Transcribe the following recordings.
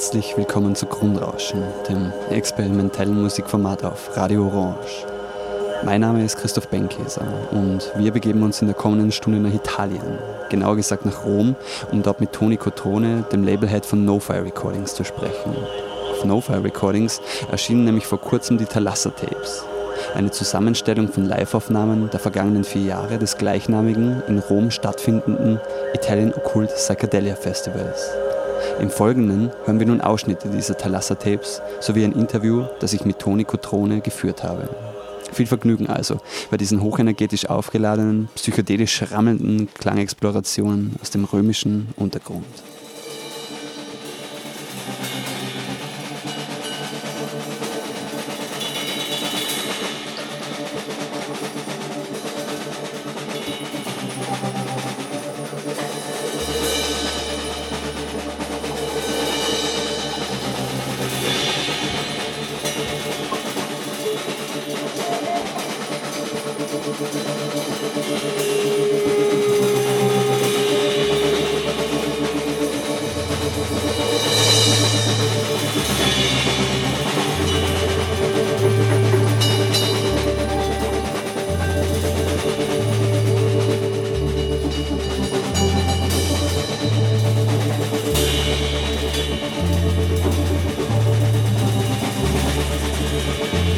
Herzlich willkommen zu Grundrauschen, dem experimentellen Musikformat auf Radio Orange. Mein Name ist Christoph Benkeser und wir begeben uns in der kommenden Stunde nach Italien, genauer gesagt nach Rom, um dort mit Toni Cotrone, dem Labelhead von No-Fire Recordings, zu sprechen. Auf No-Fire Recordings erschienen nämlich vor kurzem die Thalassa Tapes, eine Zusammenstellung von Liveaufnahmen der vergangenen vier Jahre des gleichnamigen, in Rom stattfindenden Italian Occult Psychedelia Festivals. Im Folgenden hören wir nun Ausschnitte dieser Thalassa-Tapes sowie ein Interview, das ich mit Toni Cotrone geführt habe. Viel Vergnügen also bei diesen hochenergetisch aufgeladenen, psychedelisch rammelnden Klangexplorationen aus dem römischen Untergrund.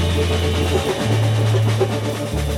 Thank you.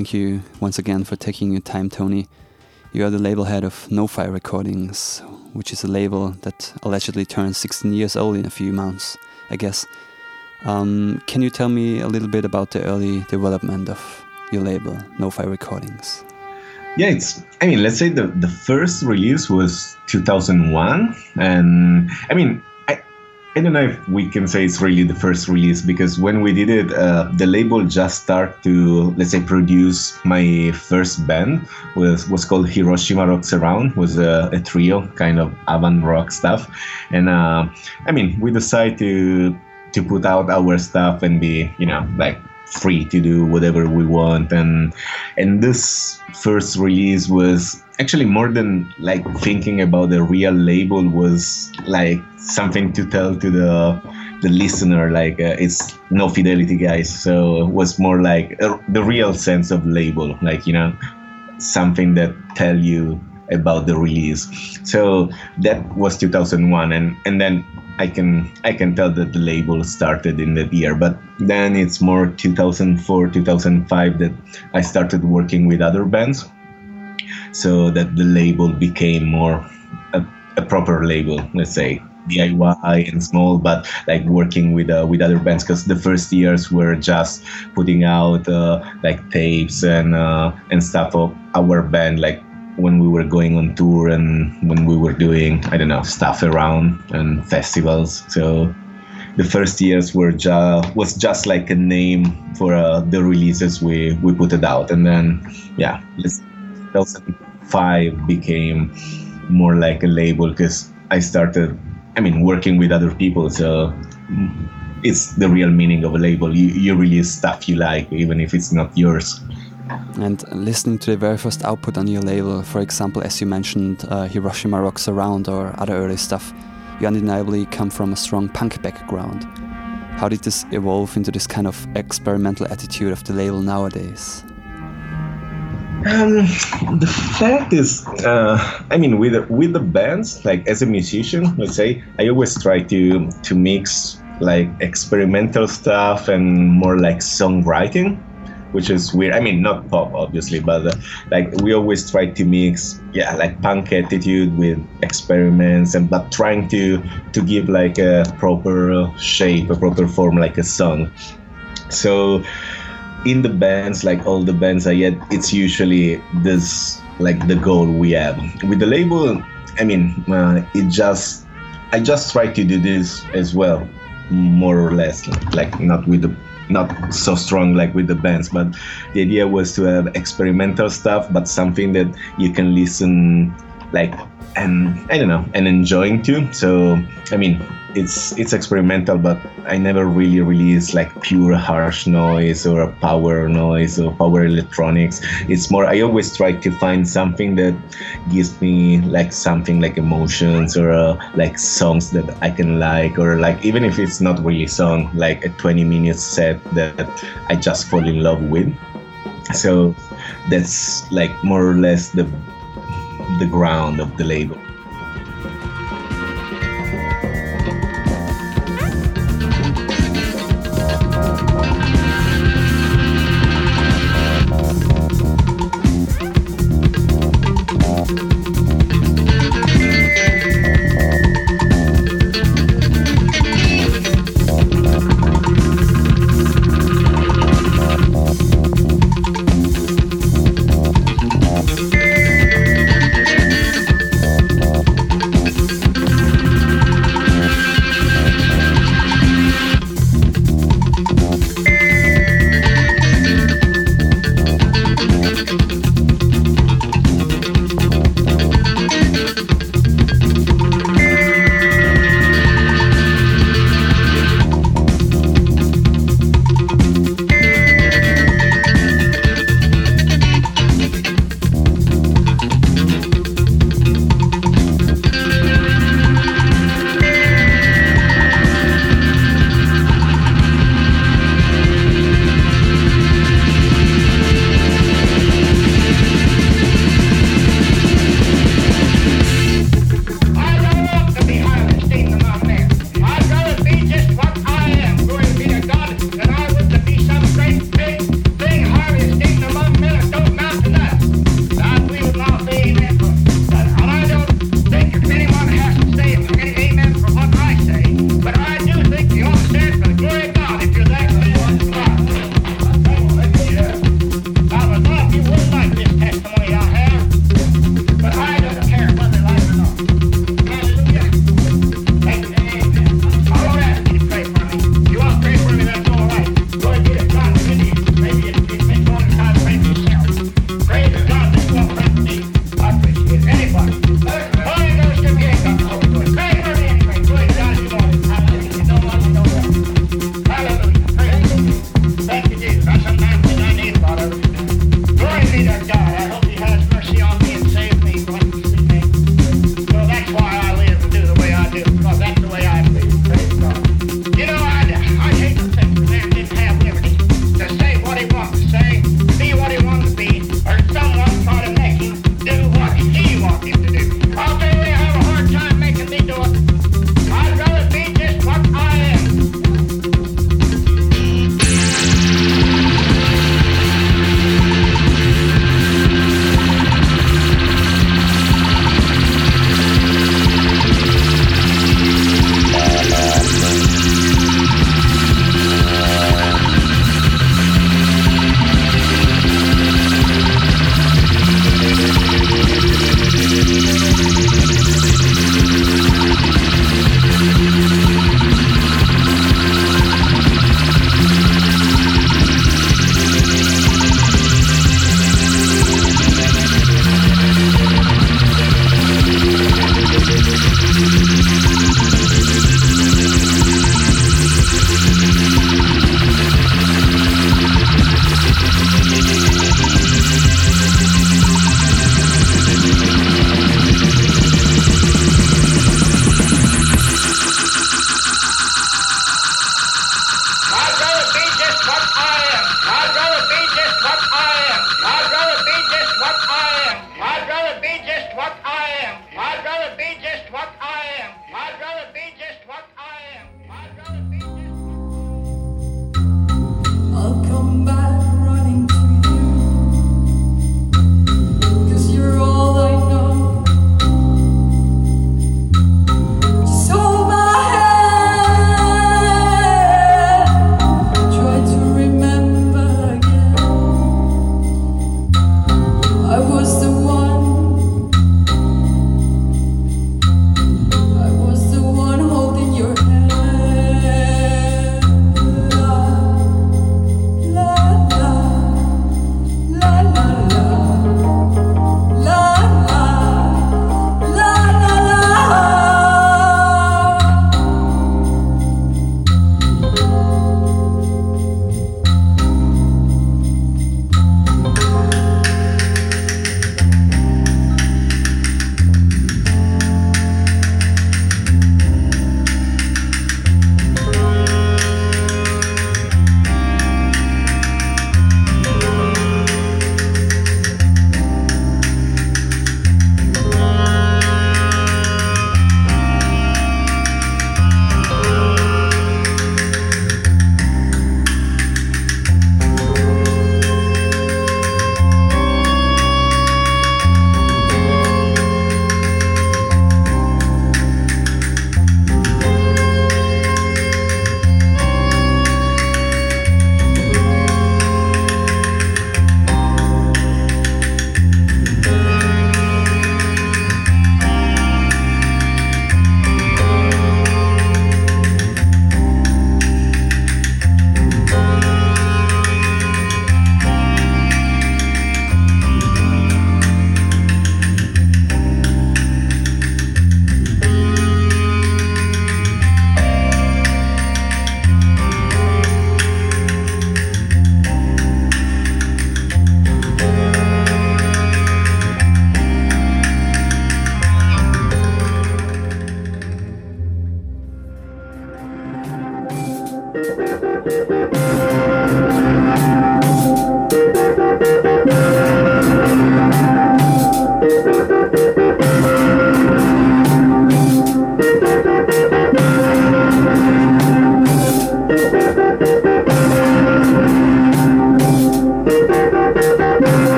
Thank you once again for taking your time, Tony. You are the label head of No Fi Recordings, which is a label that allegedly turns 16 years old in a few months, I guess. Um, can you tell me a little bit about the early development of your label, No Fi Recordings? Yeah, it's. I mean, let's say the the first release was 2001, and I mean, I don't know if we can say it's really the first release because when we did it, uh, the label just started to let's say produce my first band was was called Hiroshima Rocks Around was a, a trio kind of avant rock stuff, and uh, I mean we decided to to put out our stuff and be you know like free to do whatever we want. And and this first release was actually more than like thinking about the real label was like something to tell to the the listener like uh, it's no fidelity guys. So it was more like uh, the real sense of label like you know something that tell you about the release. So that was 2001 and and then I can I can tell that the label started in that year, but then it's more 2004 2005 that I started working with other bands, so that the label became more a, a proper label, let's say DIY and small, but like working with uh, with other bands because the first years were just putting out uh, like tapes and uh, and stuff of our band like when we were going on tour and when we were doing I don't know stuff around and festivals. So the first years were just was just like a name for uh, the releases we we put it out, and then yeah, 2005 became more like a label because I started. I mean, working with other people, so it's the real meaning of a label. You you release stuff you like, even if it's not yours. And listening to the very first output on your label, for example, as you mentioned, uh, Hiroshima Rocks Around or other early stuff, you undeniably come from a strong punk background. How did this evolve into this kind of experimental attitude of the label nowadays? Um, the fact is, uh, I mean, with with the bands, like as a musician, let's say, I always try to to mix like experimental stuff and more like songwriting which is weird. I mean, not pop, obviously, but uh, like we always try to mix, yeah, like punk attitude with experiments, and but trying to to give like a proper shape, a proper form, like a song. So in the bands, like all the bands I get, it's usually this like the goal we have with the label. I mean, uh, it just I just try to do this as well, more or less, like not with the not so strong like with the bands but the idea was to have experimental stuff but something that you can listen like and I don't know and enjoying too. So I mean, it's it's experimental, but I never really release like pure harsh noise or power noise or power electronics. It's more I always try to find something that gives me like something like emotions or uh, like songs that I can like or like even if it's not really song, like a 20 minute set that I just fall in love with. So that's like more or less the the ground of the label.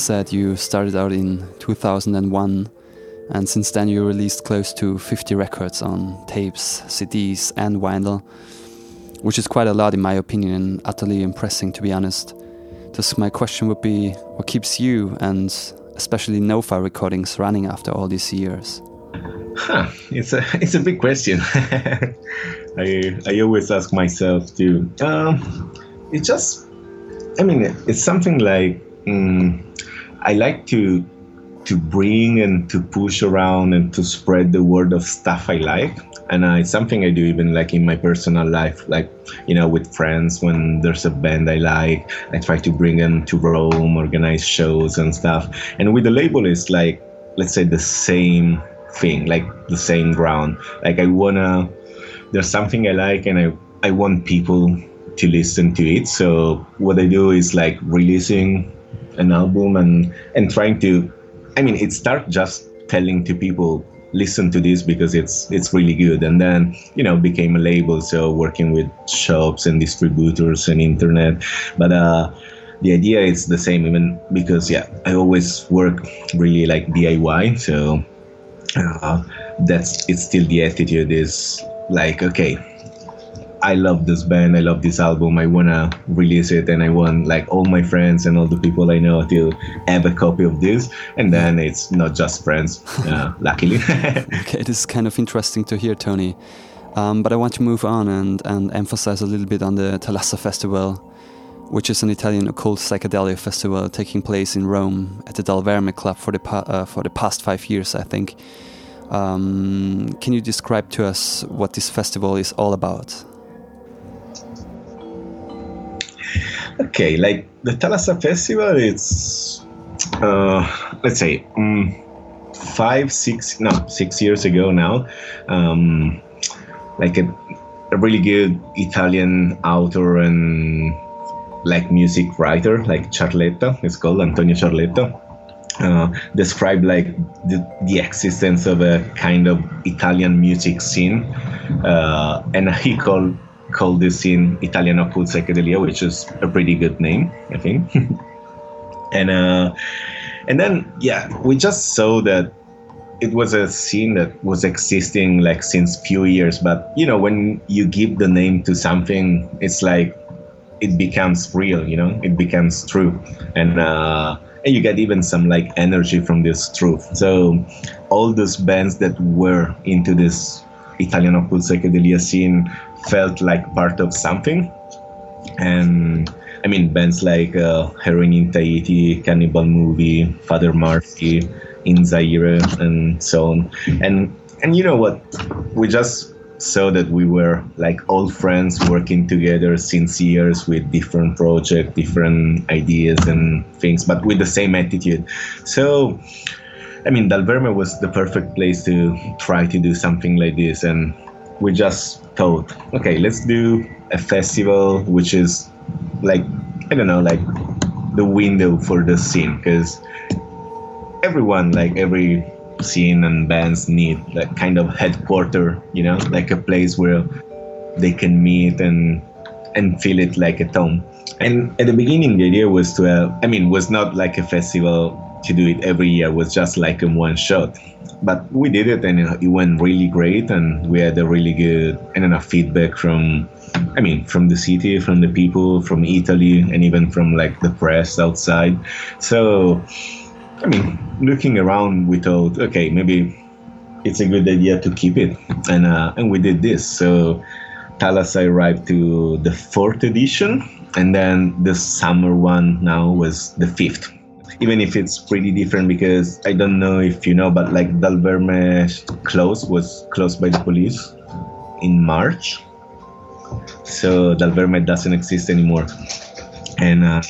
Said, you started out in 2001, and since then you released close to 50 records on tapes, CDs, and vinyl, which is quite a lot in my opinion and utterly impressive to be honest. Thus, my question would be what keeps you and especially NoFi recordings running after all these years? Huh, it's a it's a big question. I I always ask myself too. Um, it just, I mean, it's something like um, I like to to bring and to push around and to spread the word of stuff I like. And it's something I do even like in my personal life, like, you know, with friends, when there's a band I like, I try to bring them to Rome, organize shows and stuff. And with the label, it's like, let's say the same thing, like the same ground. Like I wanna, there's something I like and I, I want people to listen to it. So what I do is like releasing an album and, and trying to I mean, it started just telling to people listen to this because it's it's really good. And then you know became a label so working with shops and distributors and internet. But uh the idea is the same even because yeah i always work really like diy so uh, that's it's still the attitude is like okay I love this band, I love this album, I wanna release it, and I want like all my friends and all the people I know to have a copy of this. And then it's not just friends, uh, luckily. okay, this is kind of interesting to hear, Tony. Um, but I want to move on and, and emphasize a little bit on the Thalassa Festival, which is an Italian occult psychedelia festival taking place in Rome at the Dalverme Club for the, uh, for the past five years, I think. Um, can you describe to us what this festival is all about? Okay, like the Thalassa Festival, it's uh, let's say um, five, six, no, six years ago now. Um, like a, a really good Italian author and like music writer, like Ciarletta, it's called Antonio Ciarletta. Uh, described like the, the existence of a kind of Italian music scene, uh, and he called called this scene Italian occult psychedelia, which is a pretty good name, I think. and uh, and then yeah, we just saw that it was a scene that was existing like since few years, but you know when you give the name to something, it's like it becomes real, you know, it becomes true, and. Uh, and you get even some like energy from this truth. So all those bands that were into this Italian occult psychedelia scene felt like part of something. And I mean, bands like uh, Heroin in Tahiti, Cannibal Movie, Father Murphy, In Zaire, and so on. And and you know what? We just saw that we were like old friends working together since years with different projects, different ideas and things, but with the same attitude. So, I mean, Dalverme was the perfect place to try to do something like this. And we just thought, okay, let's do a festival which is like I don't know, like the window for the scene because everyone, like every scene and bands need that kind of headquarter, you know, like a place where they can meet and and feel it like at home. And at the beginning, the idea was to, uh, I mean, was not like a festival to do it every year. Was just like a one shot. But we did it and it went really great and we had a really good and enough feedback from i mean from the city from the people from italy and even from like the press outside. So i mean looking around we thought okay maybe it's a good idea to keep it. And uh, and we did this. So Thalassa arrived to the fourth edition and then the summer one now was the fifth even if it's pretty different because I don't know if you know, but like Dal Verme close was closed by the police in March. So Dal Verme doesn't exist anymore. And uh,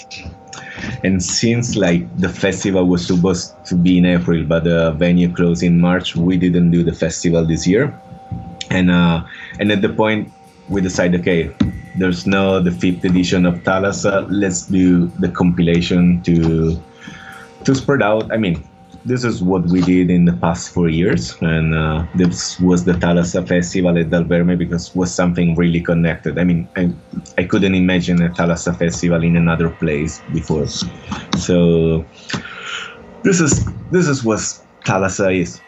and since like the festival was supposed to be in April, but the venue closed in March, we didn't do the festival this year. And uh, and at the point we decided, okay, there's no the fifth edition of Thalassa. Let's do the compilation to to spread out. I mean, this is what we did in the past four years, and uh, this was the Thalassa Festival at Dal Verme because it was something really connected. I mean, I, I couldn't imagine a Thalassa Festival in another place before, so this is this is what Thalassa is.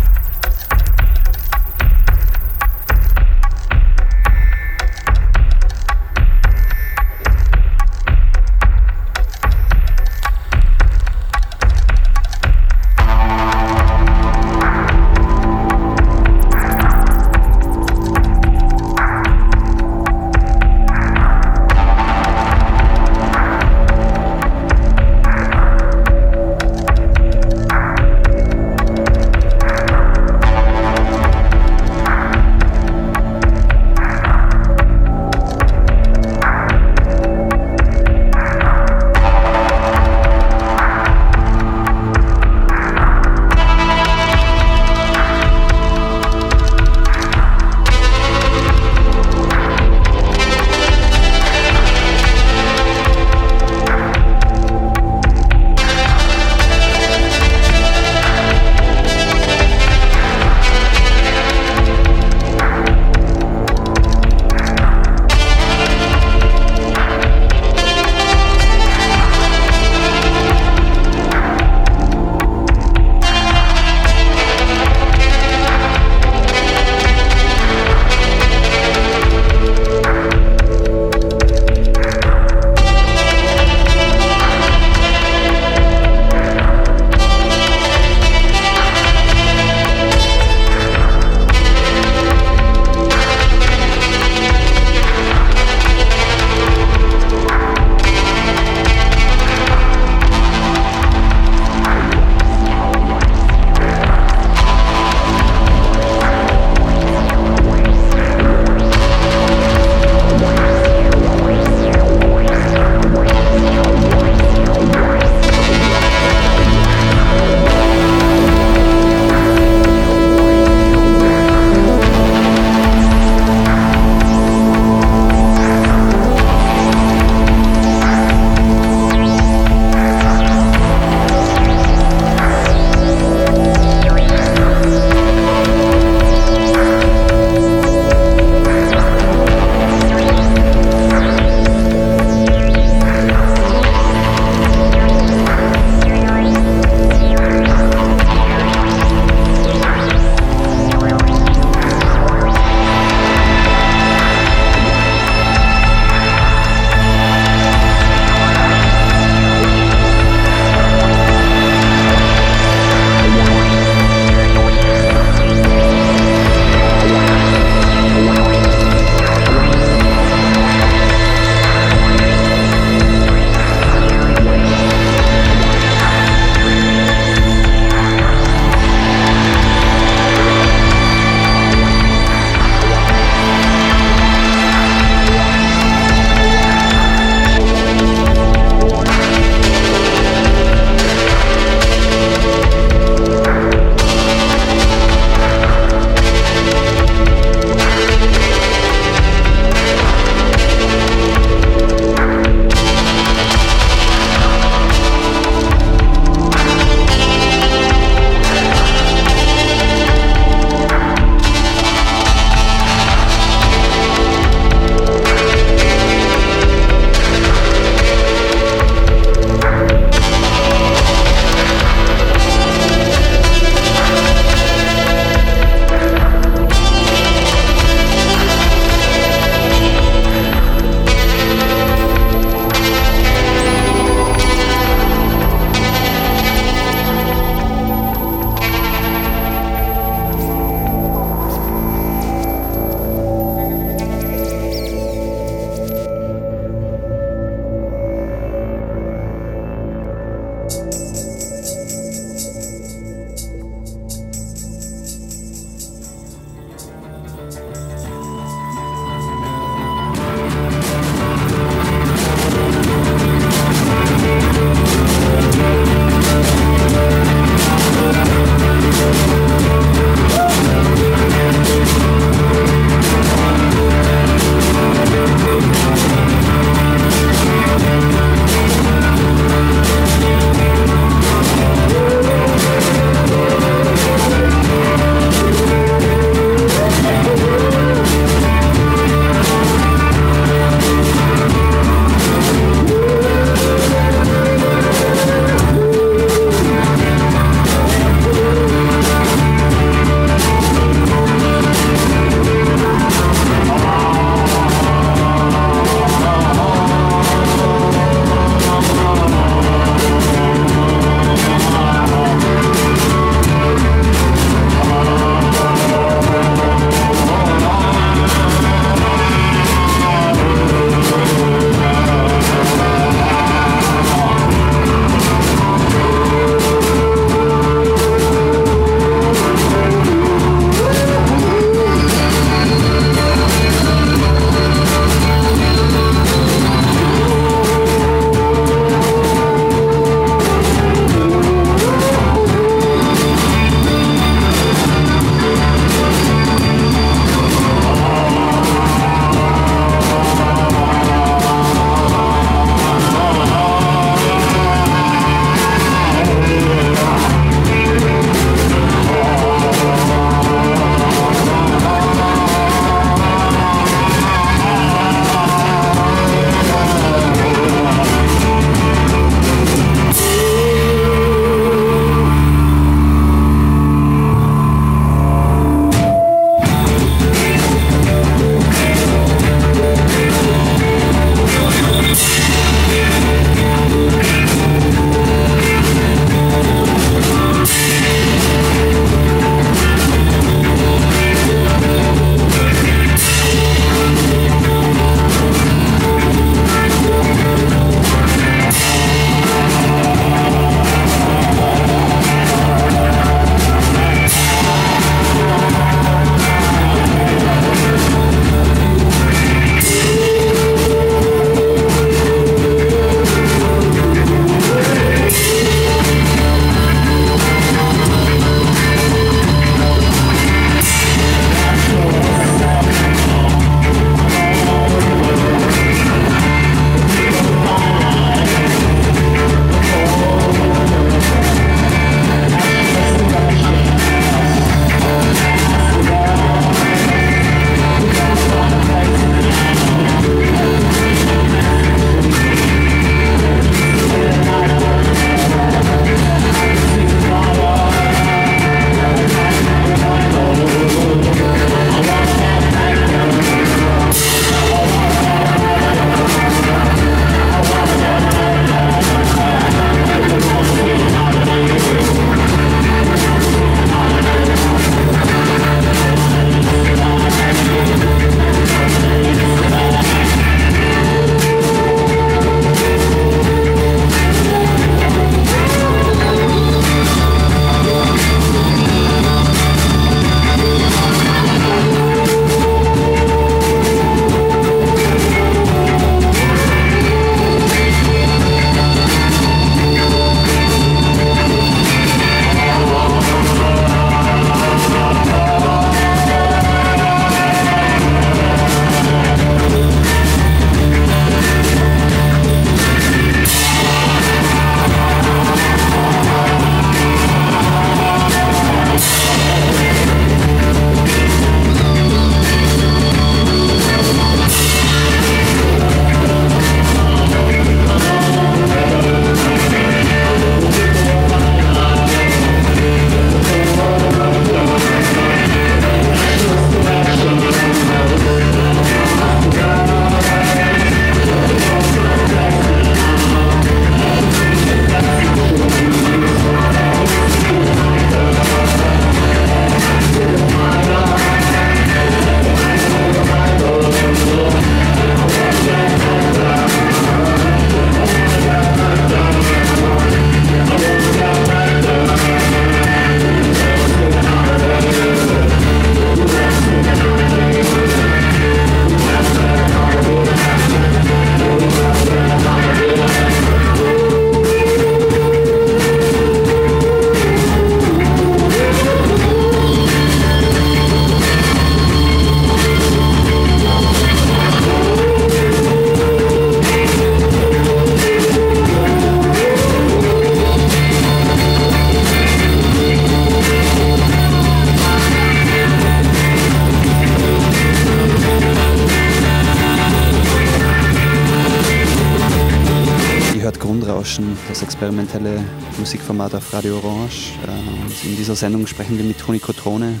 Grundrauschen, das experimentelle Musikformat auf Radio Orange. Äh, in dieser Sendung sprechen wir mit Toni Cotrone,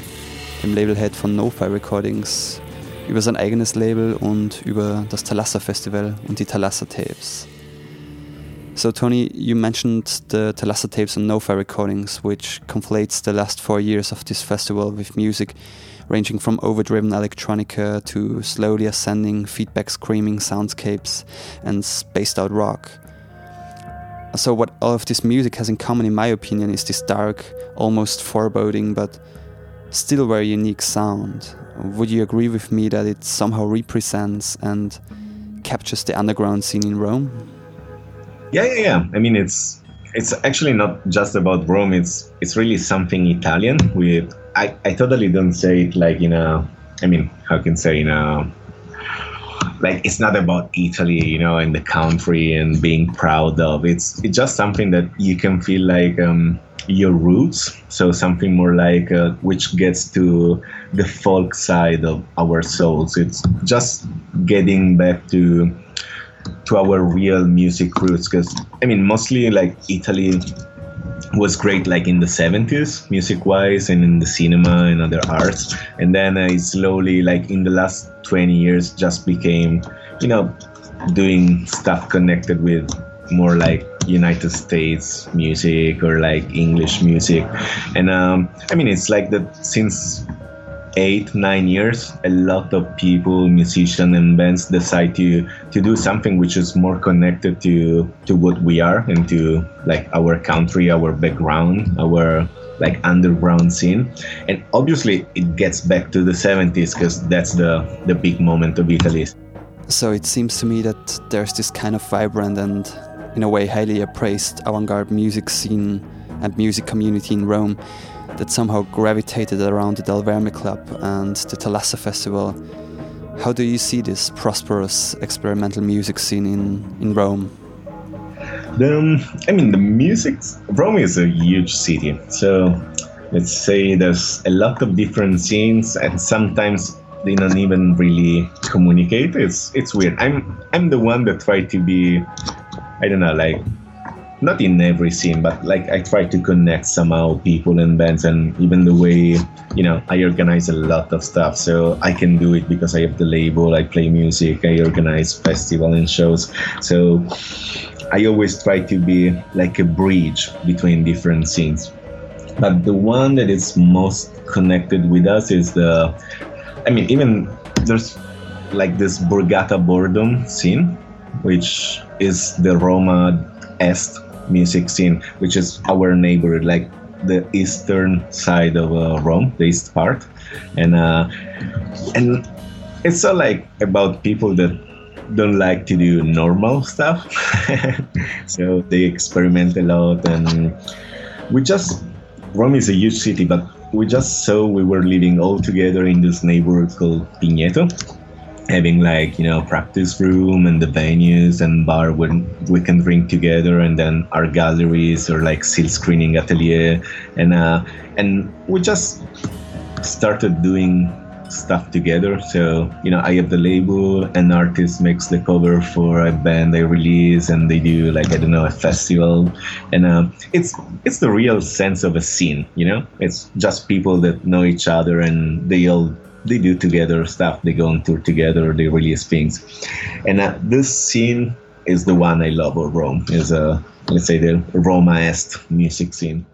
dem Labelhead von No-Fi Recordings, über sein eigenes Label und über das Thalassa Festival und die Thalassa Tapes. So, Tony, you mentioned the Thalassa tapes and No-Fi recordings, which conflates the last four years of this festival with music ranging from overdriven electronica to slowly ascending feedback screaming soundscapes and spaced out rock. So, what all of this music has in common, in my opinion, is this dark, almost foreboding, but still very unique sound. Would you agree with me that it somehow represents and captures the underground scene in Rome? Yeah, yeah, yeah. I mean, it's it's actually not just about Rome. It's it's really something Italian with I, I totally don't say it like in a I mean how can say in a like it's not about Italy, you know, and the country and being proud of. It's it's just something that you can feel like um, your roots. So something more like uh, which gets to the folk side of our souls. It's just getting back to to our real music roots. Because I mean, mostly like Italy was great like in the 70s music wise and in the cinema and other arts. And then i slowly like in the last 20 years just became you know doing stuff connected with more like united states music or like english music. And um, i mean it's like that since eight nine years a lot of people musicians and bands decide to to do something which is more connected to to what we are and to like our country our background our like underground scene. And obviously it gets back to the 70s because that's the the big moment of italy. So it seems to me that there's this kind of vibrant and in a way highly appraised avant-garde music scene and music community in rome that somehow gravitated around the Del Verme Club and the Thalassa Festival. How do you see this prosperous experimental music scene in, in Rome? The, um, I mean, the music, Rome is a huge city. So let's say there's a lot of different scenes and sometimes they don't even really communicate. It's it's weird. I'm I'm the one that try to be I don't know, like not in every scene, but like I try to connect somehow people and bands, and even the way you know I organize a lot of stuff. So I can do it because I have the label. I play music. I organize festival and shows. So I always try to be like a bridge between different scenes. But the one that is most connected with us is the, I mean, even there's like this Borgata Boredom scene, which is the Roma Est music scene, which is our neighborhood, like the eastern side of uh, Rome, the east part, and uh, and it's all like about people that don't like to do normal stuff, so they experiment a lot, and we just Rome is a huge city, but we just saw we were living all together in this neighborhood called Pigneto having like you know practice room and the venues and bar where we can drink together and then our galleries or like seal screening atelier. And uh and we just started doing stuff together. So you know i have the label an artist makes the cover for a band they release and they do like i don't know a festival. And uh, it's it's the real sense of a scene you know? It's just people that know each other and they all they do together stuff. They go on tour together. They release things, and uh, this scene is the one I love of Rome. Is a uh, let's say the Roma-est music scene.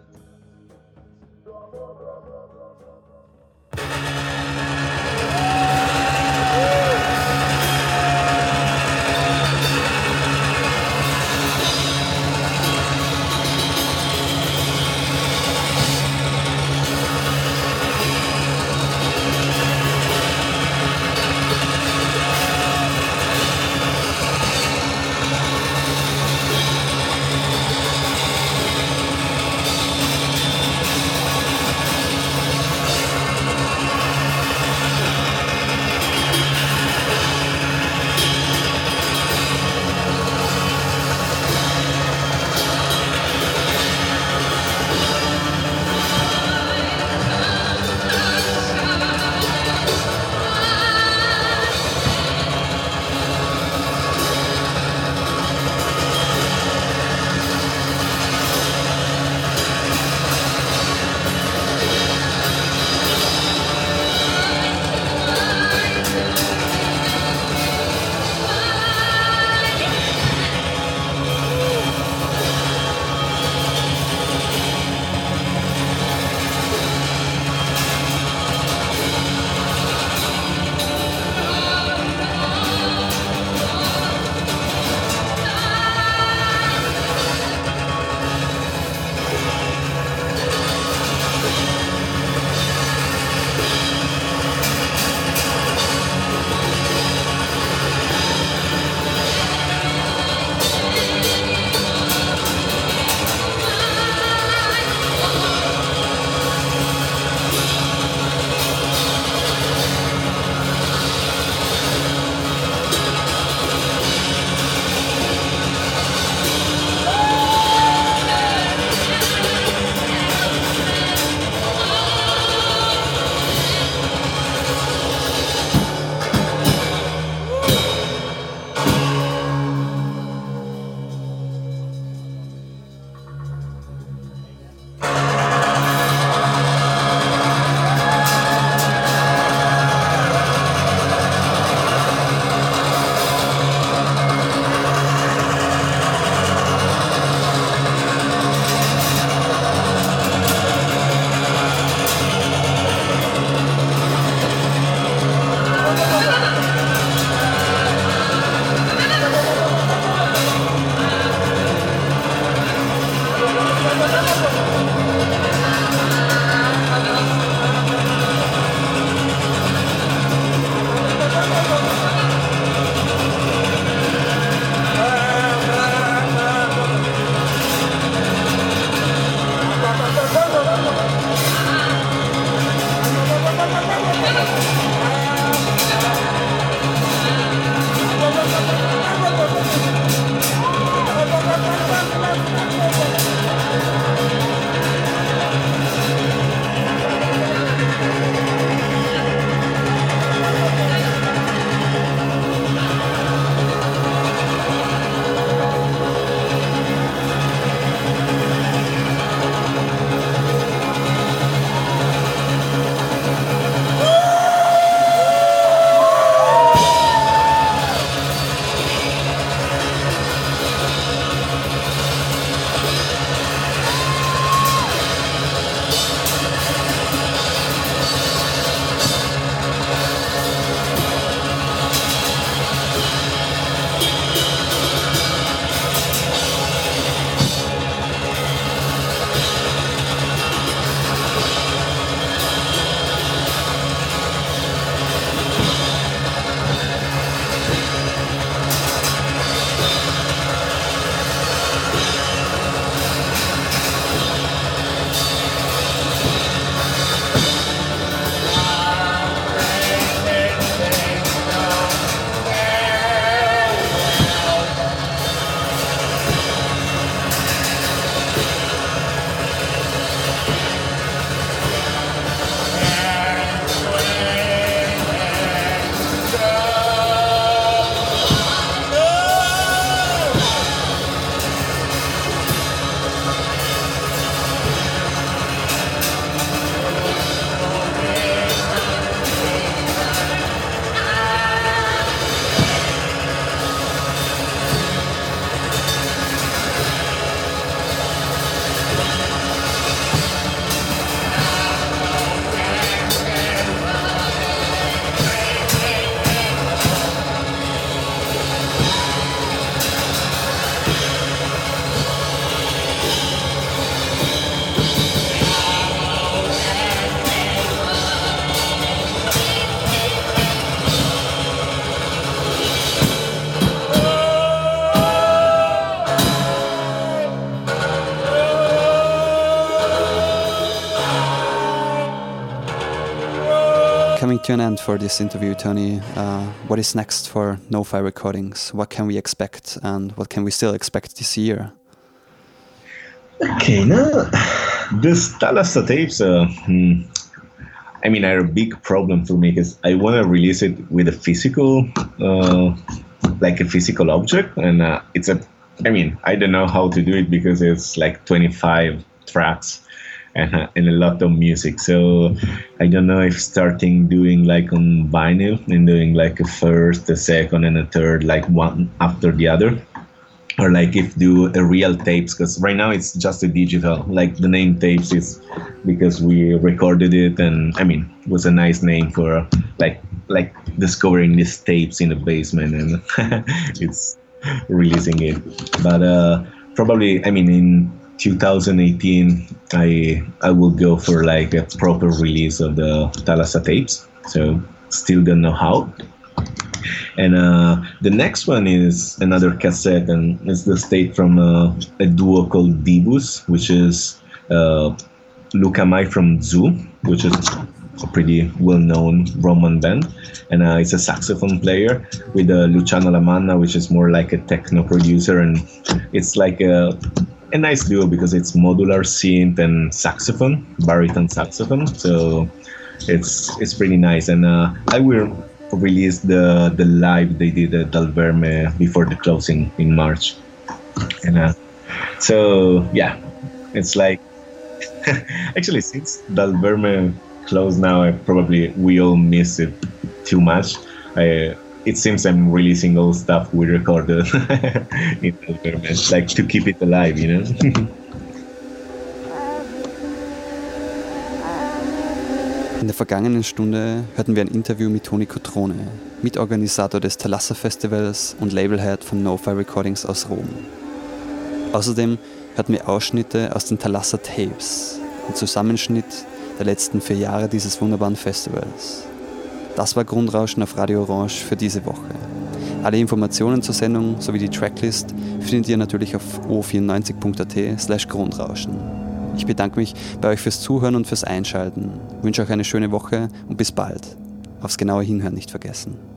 An end for this interview, Tony. Uh, what is next for No-Fi Recordings? What can we expect, and what can we still expect this year? Okay, now the Thalassa tapes. Uh, hmm, I mean, are a big problem for me because I want to release it with a physical, uh, like a physical object, and uh, it's a. I mean, I don't know how to do it because it's like 25 tracks and, uh, and a lot of music. So I don't know if starting doing like on vinyl and doing like a first, a second, and a third, like one after the other or like if do a real tapes because right now it's just a digital like the name tapes is because we recorded it and i mean it was a nice name for like like discovering these tapes in the basement and it's releasing it but uh probably i mean in 2018 i i will go for like a proper release of the thalassa tapes. So still don't know how and uh, the next one is another cassette, and it's the state from uh, a duo called Dibus, which is uh, Luca Mai from Zu, which is a pretty well-known Roman band, and uh, it's a saxophone player with uh, Luciano Lamanna, which is more like a techno producer, and it's like a a nice duo because it's modular synth and saxophone, baritone saxophone. So it's it's pretty nice, and uh, I will release the the live they did at Dal Verme before the closing in March, and uh, so yeah, it's like actually since Dal Verme closed now, I probably we all miss it too much. I, it seems I'm releasing all stuff we recorded in Dalverme, like to keep it alive, you know. In der vergangenen Stunde hörten wir ein Interview mit Toni Cotrone, Mitorganisator des Thalassa Festivals und Labelhead von No-Fi Recordings aus Rom. Außerdem hörten wir Ausschnitte aus den Thalassa Tapes, ein Zusammenschnitt der letzten vier Jahre dieses wunderbaren Festivals. Das war Grundrauschen auf Radio Orange für diese Woche. Alle Informationen zur Sendung sowie die Tracklist findet ihr natürlich auf o94.at slash Grundrauschen. Ich bedanke mich bei euch fürs Zuhören und fürs Einschalten. Wünsche euch eine schöne Woche und bis bald. Aufs genaue Hinhören nicht vergessen.